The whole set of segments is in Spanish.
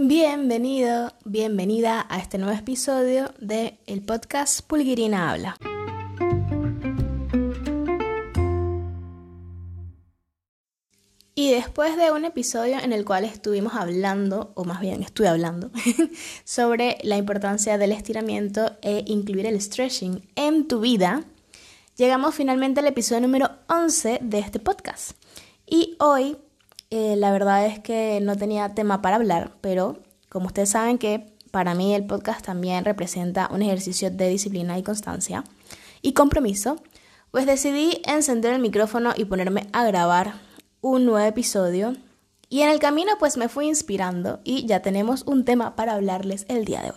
Bienvenido, bienvenida a este nuevo episodio de el podcast Pulguirina Habla. Y después de un episodio en el cual estuvimos hablando, o más bien estuve hablando, sobre la importancia del estiramiento e incluir el stretching en tu vida, llegamos finalmente al episodio número 11 de este podcast. Y hoy eh, la verdad es que no tenía tema para hablar, pero como ustedes saben que para mí el podcast también representa un ejercicio de disciplina y constancia y compromiso, pues decidí encender el micrófono y ponerme a grabar un nuevo episodio y en el camino pues me fui inspirando y ya tenemos un tema para hablarles el día de hoy.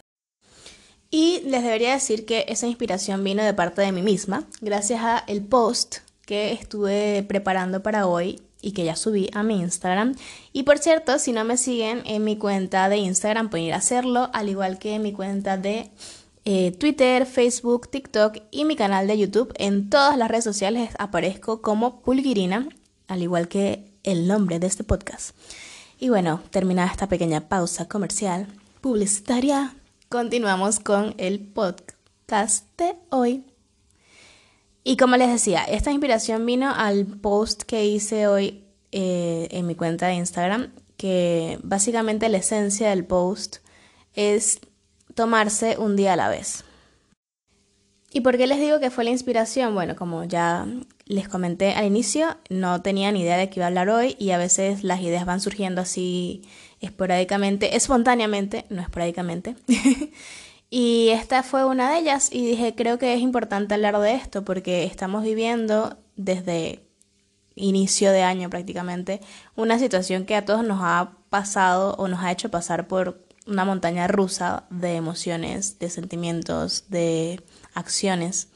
Y les debería decir que esa inspiración vino de parte de mí misma, gracias a el post que estuve preparando para hoy y que ya subí a mi Instagram. Y por cierto, si no me siguen en mi cuenta de Instagram, pueden ir a hacerlo, al igual que en mi cuenta de eh, Twitter, Facebook, TikTok y mi canal de YouTube. En todas las redes sociales aparezco como Pulguirina al igual que el nombre de este podcast. Y bueno, terminada esta pequeña pausa comercial publicitaria, continuamos con el podcast de hoy. Y como les decía, esta inspiración vino al post que hice hoy eh, en mi cuenta de Instagram, que básicamente la esencia del post es tomarse un día a la vez. ¿Y por qué les digo que fue la inspiración? Bueno, como ya les comenté al inicio, no tenía ni idea de qué iba a hablar hoy y a veces las ideas van surgiendo así esporádicamente, espontáneamente, no esporádicamente. y esta fue una de ellas y dije, creo que es importante hablar de esto porque estamos viviendo desde inicio de año prácticamente una situación que a todos nos ha pasado o nos ha hecho pasar por una montaña rusa de emociones, de sentimientos, de acciones.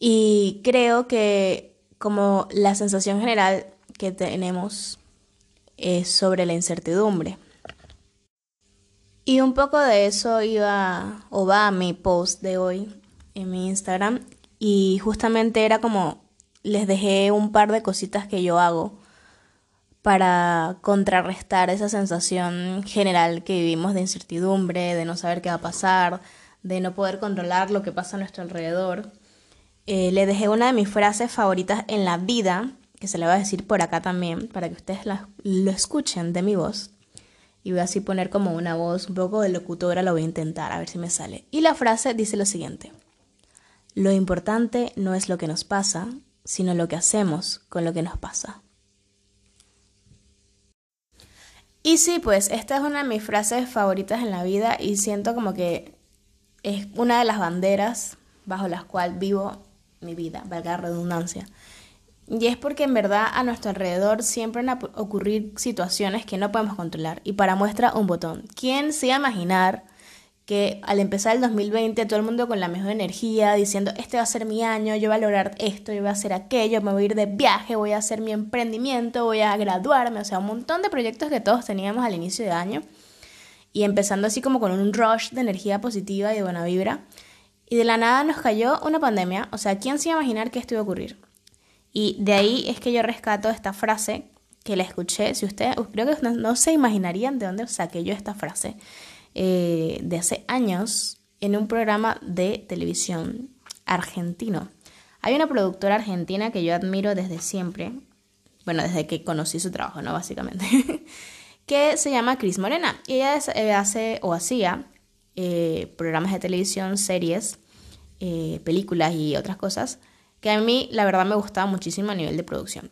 Y creo que como la sensación general que tenemos es sobre la incertidumbre. Y un poco de eso iba o va a mi post de hoy en mi Instagram y justamente era como les dejé un par de cositas que yo hago para contrarrestar esa sensación general que vivimos de incertidumbre, de no saber qué va a pasar, de no poder controlar lo que pasa a nuestro alrededor. Eh, le dejé una de mis frases favoritas en la vida, que se la voy a decir por acá también, para que ustedes lo escuchen de mi voz. Y voy a así poner como una voz un poco de locutora, lo voy a intentar, a ver si me sale. Y la frase dice lo siguiente. Lo importante no es lo que nos pasa, sino lo que hacemos con lo que nos pasa. Y sí, pues esta es una de mis frases favoritas en la vida y siento como que es una de las banderas bajo las cuales vivo mi vida, valga la redundancia. Y es porque en verdad a nuestro alrededor siempre van a ocurrir situaciones que no podemos controlar. Y para muestra un botón. ¿Quién se iba a imaginar que al empezar el 2020 todo el mundo con la mejor energía, diciendo, este va a ser mi año, yo voy a lograr esto, yo voy a hacer aquello, me voy a ir de viaje, voy a hacer mi emprendimiento, voy a graduarme, o sea, un montón de proyectos que todos teníamos al inicio de año. Y empezando así como con un rush de energía positiva y de buena vibra. Y de la nada nos cayó una pandemia, o sea, ¿quién se iba a imaginar que esto iba a ocurrir? Y de ahí es que yo rescato esta frase que la escuché, si ustedes, creo que no, se imaginarían de dónde saqué yo esta frase, eh, de hace años en un programa de televisión argentino. Hay una productora argentina que yo admiro desde siempre, bueno, desde que conocí su trabajo, ¿no? Básicamente, que se llama Cris Morena. Y ella eh, hace o hacía eh, programas de televisión, series, películas y otras cosas, que a mí la verdad me gustaba muchísimo a nivel de producción.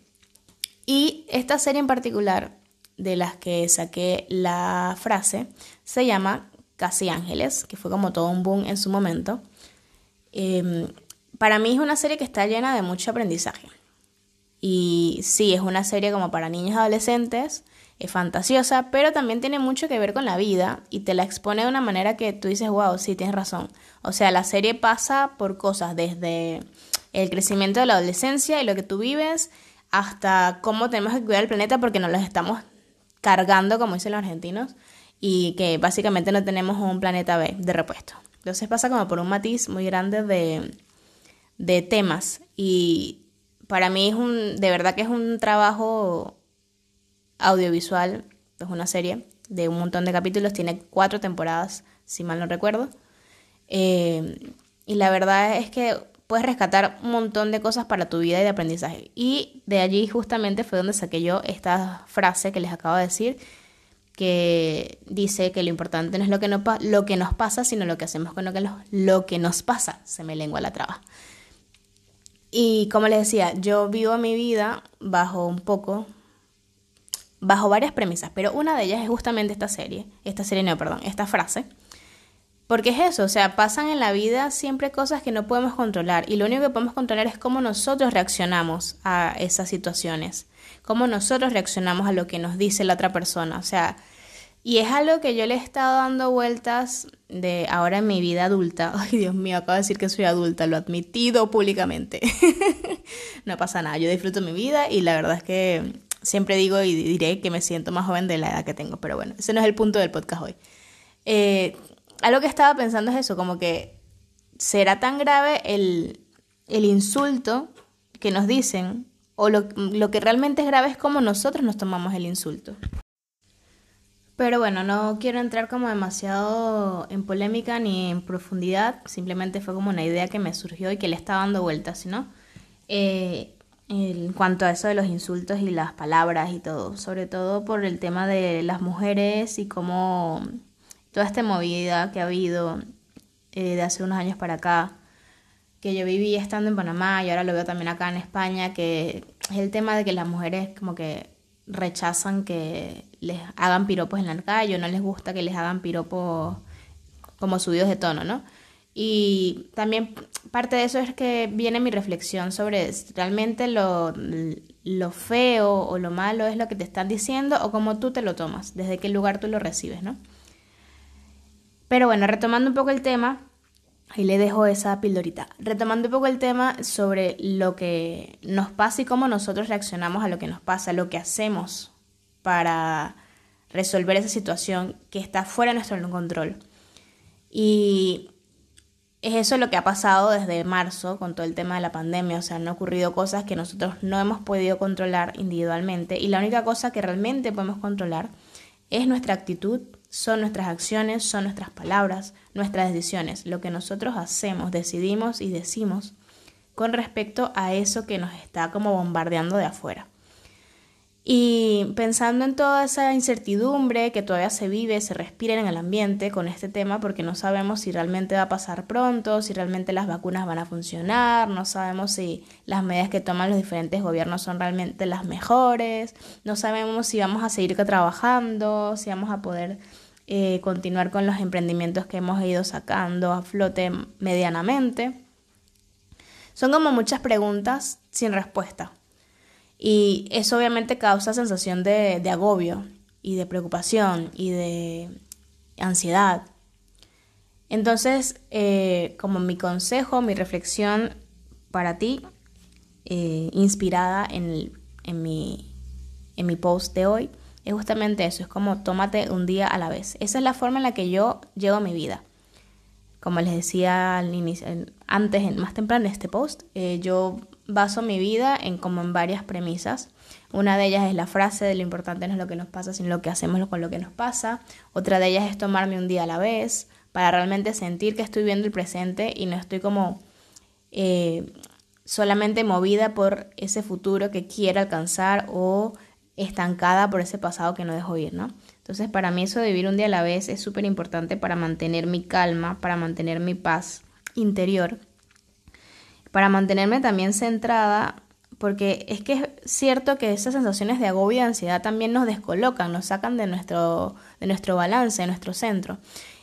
Y esta serie en particular, de las que saqué la frase, se llama Casi Ángeles, que fue como todo un boom en su momento. Em, para mí es una serie que está llena de mucho aprendizaje. Y sí, es una serie como para niños y adolescentes, es fantasiosa, pero también tiene mucho que ver con la vida y te la expone de una manera que tú dices, wow, sí, tienes razón. O sea, la serie pasa por cosas desde el crecimiento de la adolescencia y lo que tú vives hasta cómo tenemos que cuidar el planeta porque nos los estamos cargando, como dicen los argentinos, y que básicamente no tenemos un planeta B de repuesto. Entonces pasa como por un matiz muy grande de, de temas y para mí es un, de verdad que es un trabajo audiovisual, es una serie, de un montón de capítulos, tiene cuatro temporadas, si mal no recuerdo. Eh, y la verdad es que puedes rescatar un montón de cosas para tu vida y de aprendizaje. Y de allí justamente fue donde saqué yo esta frase que les acabo de decir, que dice que lo importante no es lo que, no lo que nos pasa, sino lo que hacemos con lo que, lo que nos pasa. Se me lengua la traba. Y como les decía, yo vivo mi vida bajo un poco, bajo varias premisas, pero una de ellas es justamente esta serie, esta serie no, perdón, esta frase. Porque es eso, o sea, pasan en la vida siempre cosas que no podemos controlar y lo único que podemos controlar es cómo nosotros reaccionamos a esas situaciones, cómo nosotros reaccionamos a lo que nos dice la otra persona, o sea, y es algo que yo le he estado dando vueltas de ahora en mi vida adulta. Ay, Dios mío, acabo de decir que soy adulta, lo he admitido públicamente. no pasa nada, yo disfruto mi vida y la verdad es que siempre digo y diré que me siento más joven de la edad que tengo, pero bueno, ese no es el punto del podcast hoy. Eh, algo que estaba pensando es eso, como que será tan grave el, el insulto que nos dicen o lo, lo que realmente es grave es cómo nosotros nos tomamos el insulto. Pero bueno, no quiero entrar como demasiado en polémica ni en profundidad, simplemente fue como una idea que me surgió y que le estaba dando vueltas, ¿no? Eh, en cuanto a eso de los insultos y las palabras y todo, sobre todo por el tema de las mujeres y cómo toda esta movida que ha habido eh, de hace unos años para acá, que yo viví estando en Panamá y ahora lo veo también acá en España, que es el tema de que las mujeres como que rechazan que les hagan piropos en la calle o no les gusta que les hagan piropos como subidos de tono, ¿no? Y también parte de eso es que viene mi reflexión sobre realmente lo, lo feo o lo malo es lo que te están diciendo o cómo tú te lo tomas, desde qué lugar tú lo recibes, ¿no? Pero bueno, retomando un poco el tema, Ahí le dejo esa pildorita. Retomando un poco el tema sobre lo que nos pasa y cómo nosotros reaccionamos a lo que nos pasa, lo que hacemos para resolver esa situación que está fuera de nuestro control. Y es eso lo que ha pasado desde marzo con todo el tema de la pandemia. O sea, han ocurrido cosas que nosotros no hemos podido controlar individualmente. Y la única cosa que realmente podemos controlar es nuestra actitud son nuestras acciones, son nuestras palabras, nuestras decisiones, lo que nosotros hacemos, decidimos y decimos con respecto a eso que nos está como bombardeando de afuera. Y pensando en toda esa incertidumbre que todavía se vive, se respira en el ambiente con este tema, porque no sabemos si realmente va a pasar pronto, si realmente las vacunas van a funcionar, no sabemos si las medidas que toman los diferentes gobiernos son realmente las mejores, no sabemos si vamos a seguir trabajando, si vamos a poder eh, continuar con los emprendimientos que hemos ido sacando a flote medianamente. Son como muchas preguntas sin respuesta. Y eso obviamente causa sensación de, agobio y de preocupación y de ansiedad. Entonces, eh, como mi consejo, mi reflexión para ti, eh, inspirada en, en, mi, en mi post de hoy, es justamente eso, es como tómate un día a la vez. Esa es la forma en la que yo llevo mi vida. Como les decía al inicio, antes, más temprano en este post, eh, yo baso mi vida en como en varias premisas. Una de ellas es la frase de lo importante no es lo que nos pasa, sino lo que hacemos con lo que nos pasa. Otra de ellas es tomarme un día a la vez para realmente sentir que estoy viendo el presente y no estoy como eh, solamente movida por ese futuro que quiero alcanzar o estancada por ese pasado que no dejo ir, ¿no? Entonces para mí eso de vivir un día a la vez es súper importante para mantener mi calma, para mantener mi paz interior para mantenerme también centrada, porque es que es cierto que esas sensaciones de agobio y ansiedad también nos descolocan, nos sacan de nuestro, de nuestro balance, de nuestro centro.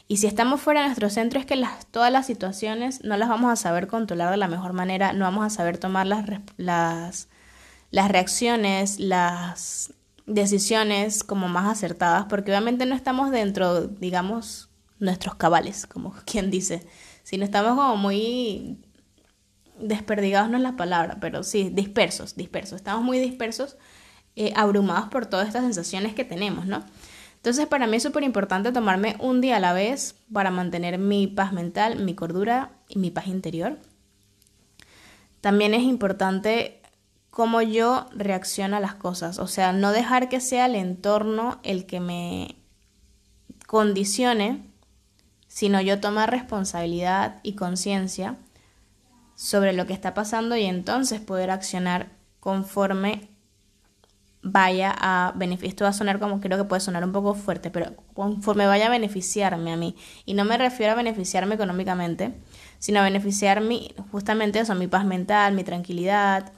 Y si estamos fuera de nuestro centro es que todas las situaciones no las vamos a saber controlar de la mejor manera, no vamos a saber tomar las, las, las reacciones, las decisiones como más acertadas, porque obviamente no estamos dentro, digamos, nuestros cabales, como quien dice, sino estamos como muy desperdigados no es la palabra, pero sí, dispersos, dispersos. Estamos muy dispersos, eh, abrumados por todas estas sensaciones que tenemos, ¿no? Entonces, para mí es súper importante tomarme un día a la vez para mantener mi paz mental, mi cordura y mi paz interior. También es importante cómo yo reacciono a las cosas, o sea, no dejar que sea el entorno el que me condicione, sino yo tomar responsabilidad y conciencia sobre lo que está pasando y entonces poder accionar conforme vaya a beneficiar. Esto va a sonar como creo que puede sonar un poco fuerte, pero conforme vaya a beneficiarme a mí. Y no me refiero a beneficiarme económicamente, sino a beneficiarme justamente eso, mi paz mental, mi tranquilidad,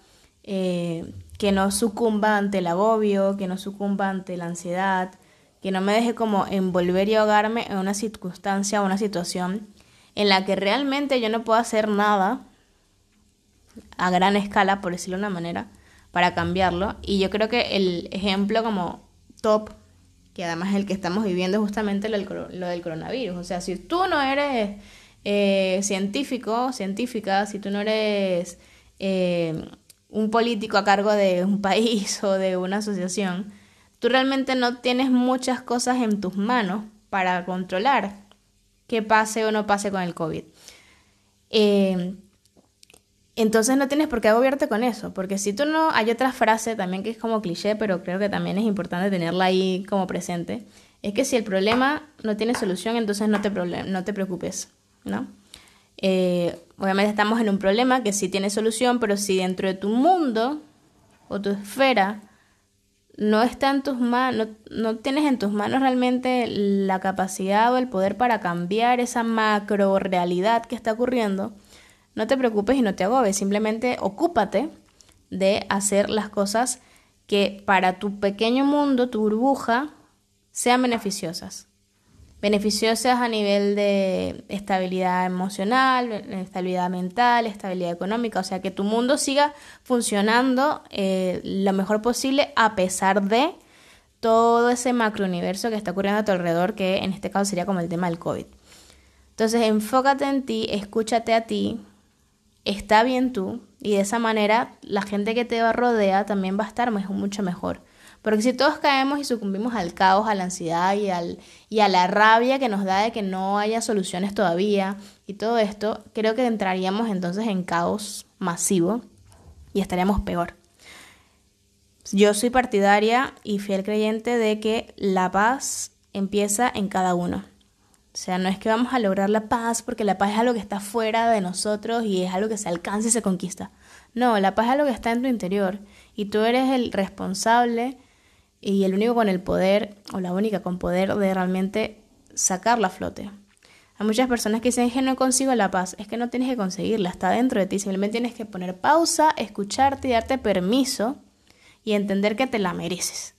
eh, que no sucumba ante el agobio, que no sucumba ante la ansiedad, que no me deje como envolver y ahogarme en una circunstancia o una situación en la que realmente yo no puedo hacer nada a gran escala, por decirlo de una manera, para cambiarlo. Y yo creo que el ejemplo como top, que además es el que estamos viviendo, es justamente lo del, coronavirus. O sea, si tú no eres eh, científico, científica, si tú no eres eh, un político a cargo de un país o de una asociación, tú realmente no tienes muchas cosas en tus manos para controlar que pase o no pase con el COVID. Eh, entonces no tienes por qué agobiarte con eso, porque si tú no, hay otra frase también que es como cliché, pero creo que también es importante tenerla ahí como presente, es que si el problema no tiene solución, entonces no te, no te preocupes, ¿no? Eh, obviamente estamos en un problema que sí tiene solución, pero si dentro de tu mundo o tu esfera no está en tus manos, no, tienes en tus manos realmente la capacidad o el poder para cambiar esa macro realidad que está ocurriendo, no te preocupes y no te agobes, simplemente ocúpate de hacer las cosas que para tu pequeño mundo, tu burbuja, sean beneficiosas beneficiosas a nivel de estabilidad emocional, estabilidad mental, estabilidad económica, o sea, que tu mundo siga funcionando eh, lo mejor posible a pesar de todo ese macrouniverso que está ocurriendo a tu alrededor, que en este caso sería como el tema del COVID. Entonces, enfócate en ti, escúchate a ti, está bien tú, y de esa manera la gente que te rodea también va a estar mucho mejor. Porque si todos caemos y sucumbimos al caos, a la ansiedad y, al, y a la rabia que nos da de que no haya soluciones todavía y todo esto, creo que entraríamos entonces en caos masivo y estaríamos peor. Yo soy partidaria y fiel creyente de que la paz empieza en cada uno. O sea, no es que vamos a lograr la paz porque la paz es algo que está fuera de nosotros y es algo que se alcanza y se conquista. No, la paz es algo que está en tu interior y tú eres el responsable y el único con el poder, o la única con poder de realmente sacarla a flote. Hay muchas personas que dicen que no consigo la paz, es que no tienes que conseguirla, está dentro de ti, simplemente tienes que poner pausa, escucharte y darte permiso y entender que te la mereces.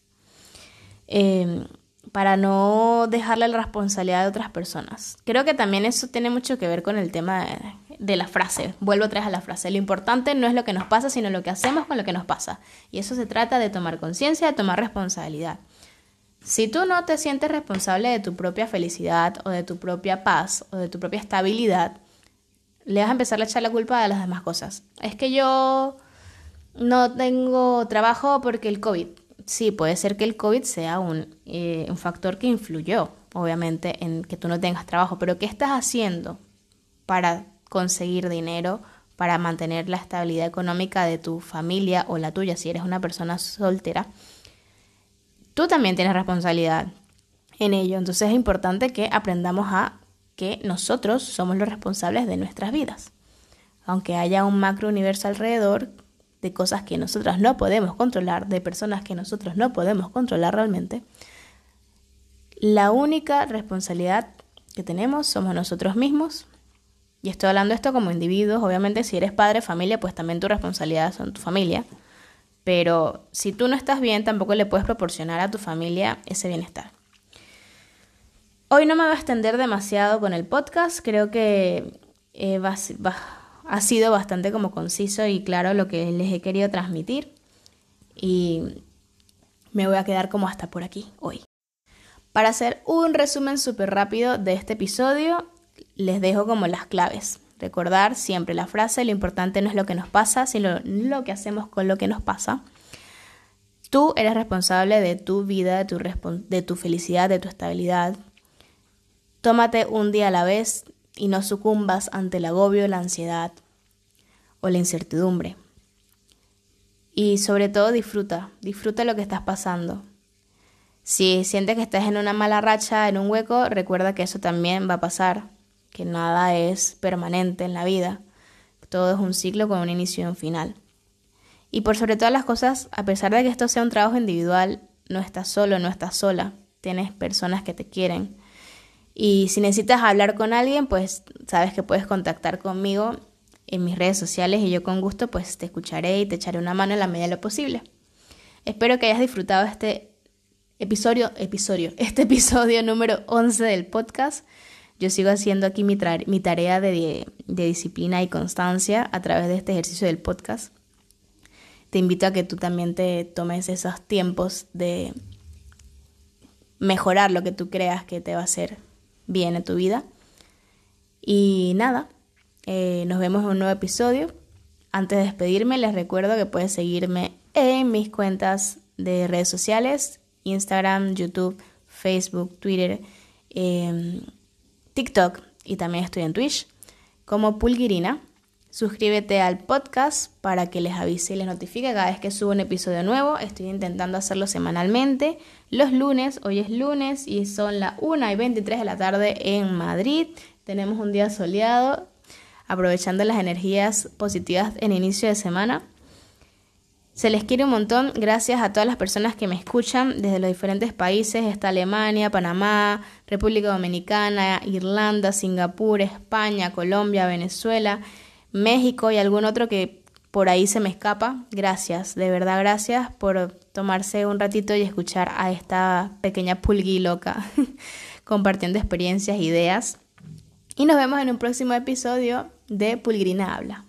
Em, para no dejarle la responsabilidad de otras personas. Creo que también eso tiene mucho que ver con el tema de, de la frase. Vuelvo vez a la frase. Lo importante no es lo que nos pasa, sino lo que hacemos con lo que nos pasa. Y eso se trata de tomar conciencia, de tomar responsabilidad. Si tú no te sientes responsable de tu propia felicidad o de tu propia paz o de tu propia estabilidad, le vas a empezar a echar la culpa a las demás cosas. Es que yo no tengo trabajo porque el COVID. Sí, puede ser que el COVID sea un, eh, un factor que influyó, obviamente, en que tú no tengas trabajo, pero ¿qué estás haciendo para conseguir dinero para mantener la estabilidad económica de tu familia o la tuya si eres una persona soltera, tú también tienes responsabilidad en ello. Entonces es importante que aprendamos a que nosotros somos los responsables de nuestras vidas. Aunque haya un macro universo alrededor de cosas que nosotros no podemos controlar, de personas que nosotros no podemos controlar realmente, la única responsabilidad que tenemos somos nosotros mismos y estoy hablando esto como individuos, obviamente si eres padre, familia, pues también tu responsabilidad son tu familia. Pero si tú no estás bien, tampoco le puedes proporcionar a tu familia ese bienestar. Hoy no me voy a extender demasiado con el podcast, creo que eh, ha sido bastante como conciso y claro lo que les he querido transmitir. Y me voy a quedar como hasta por aquí hoy. Para hacer un resumen súper rápido de este episodio, les dejo como las claves. Recordar siempre la frase, lo importante no es lo que nos pasa, sino lo que hacemos con lo que nos pasa. Tú eres responsable de tu vida, de tu, de tu felicidad, de tu estabilidad. Tómate un día a la vez y no sucumbas ante el agobio, la ansiedad o la incertidumbre. Y sobre todo disfruta, disfruta lo que estás pasando. Si sientes que estás en una mala racha, en un hueco, recuerda que eso también va a pasar, que nada es permanente en la vida. Todo es un ciclo con un inicio y un final. Y por sobre todas las cosas, a pesar de que esto sea un trabajo individual, no estás solo, no estás sola. Tienes personas que te quieren. Y si necesitas hablar con alguien, pues sabes que puedes contactar conmigo en mis redes sociales y yo con gusto pues te escucharé y te echaré una mano en la medida de lo posible. Espero que hayas disfrutado este episodio, episodio, este episodio número 11 del podcast. Yo sigo haciendo aquí mi, mi tarea de, de disciplina y constancia a través de este ejercicio del podcast. Te invito a que tú también te tomes esos tiempos de mejorar lo que tú creas que te va a hacer bien en tu vida. Y nada, eh, nos vemos en un nuevo episodio. Antes de despedirme, les recuerdo que puedes seguirme en mis cuentas de redes sociales, Instagram, YouTube, Facebook, Twitter, em, TikTok y también estoy en Twitch como Pulguirina. Suscríbete al podcast para que les avise y les notifique cada vez que subo un episodio nuevo. Estoy intentando hacerlo semanalmente. Los lunes, hoy es lunes y son las 1 y 23 de la tarde en Madrid. Tenemos un día soleado, aprovechando las energías positivas en inicio de semana. Se les quiere un montón, gracias a todas las personas que me escuchan desde los diferentes países, está Alemania, Panamá, República Dominicana, Irlanda, Singapur, España, Colombia, Venezuela, México y algún otro que por ahí se me escapa. Gracias, de verdad gracias por tomarse un ratito y escuchar a esta pequeña pulgui loca compartiendo experiencias, ideas. Y nos vemos en un próximo episodio de Pulgrina Habla.